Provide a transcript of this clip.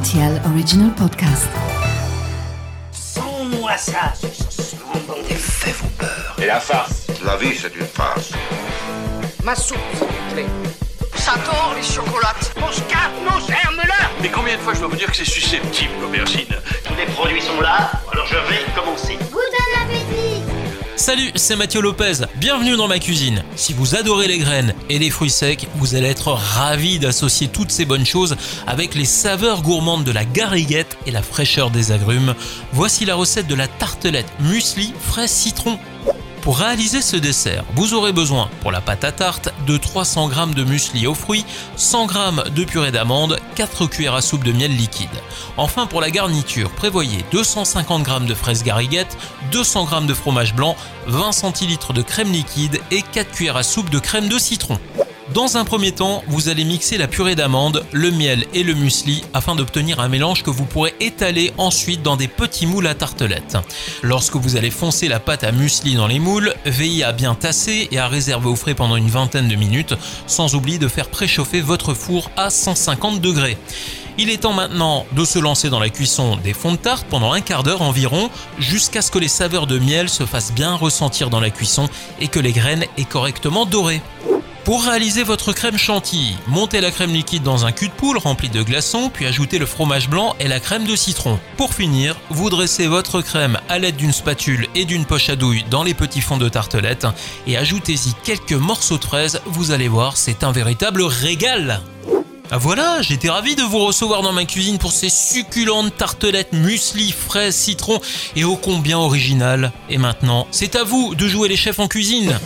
RTL Original Podcast. Sans-moi ça, ce moment des faits vos peurs. Et la farce La vie, c'est une farce. Ma soupe, s'il vous plaît. Ça tord les chocolates. Mon scarpe, nos germes-là Mais combien de fois je dois vous dire que c'est susceptible, l'aubergine? Tous les produits sont là, alors je vais commencer. Salut, c'est Mathieu Lopez. Bienvenue dans ma cuisine. Si vous adorez les graines et les fruits secs, vous allez être ravi d'associer toutes ces bonnes choses avec les saveurs gourmandes de la gariguette et la fraîcheur des agrumes. Voici la recette de la tartelette muesli fraise citron. Pour réaliser ce dessert, vous aurez besoin pour la pâte à tarte de 300 g de muesli aux fruits, 100 g de purée d'amande, 4 cuillères à soupe de miel liquide. Enfin pour la garniture, prévoyez 250 g de fraises gariguettes, 200 g de fromage blanc, 20 centilitres de crème liquide et 4 cuillères à soupe de crème de citron. Dans un premier temps, vous allez mixer la purée d'amande, le miel et le muesli afin d'obtenir un mélange que vous pourrez étaler ensuite dans des petits moules à tartelettes. Lorsque vous allez foncer la pâte à muesli dans les moules, veillez à bien tasser et à réserver au frais pendant une vingtaine de minutes, sans oublier de faire préchauffer votre four à 150 degrés. Il est temps maintenant de se lancer dans la cuisson des fonds de tarte pendant un quart d'heure environ, jusqu'à ce que les saveurs de miel se fassent bien ressentir dans la cuisson et que les graines aient correctement doré. Pour réaliser votre crème chantilly, montez la crème liquide dans un cul de poule rempli de glaçons, puis ajoutez le fromage blanc et la crème de citron. Pour finir, vous dressez votre crème à l'aide d'une spatule et d'une poche à douille dans les petits fonds de tartelette et ajoutez-y quelques morceaux de fraises, vous allez voir, c'est un véritable régal. Ah voilà, j'étais ravi de vous recevoir dans ma cuisine pour ces succulentes tartelettes muesli, fraises, citron et ô combien originales. Et maintenant, c'est à vous de jouer les chefs en cuisine.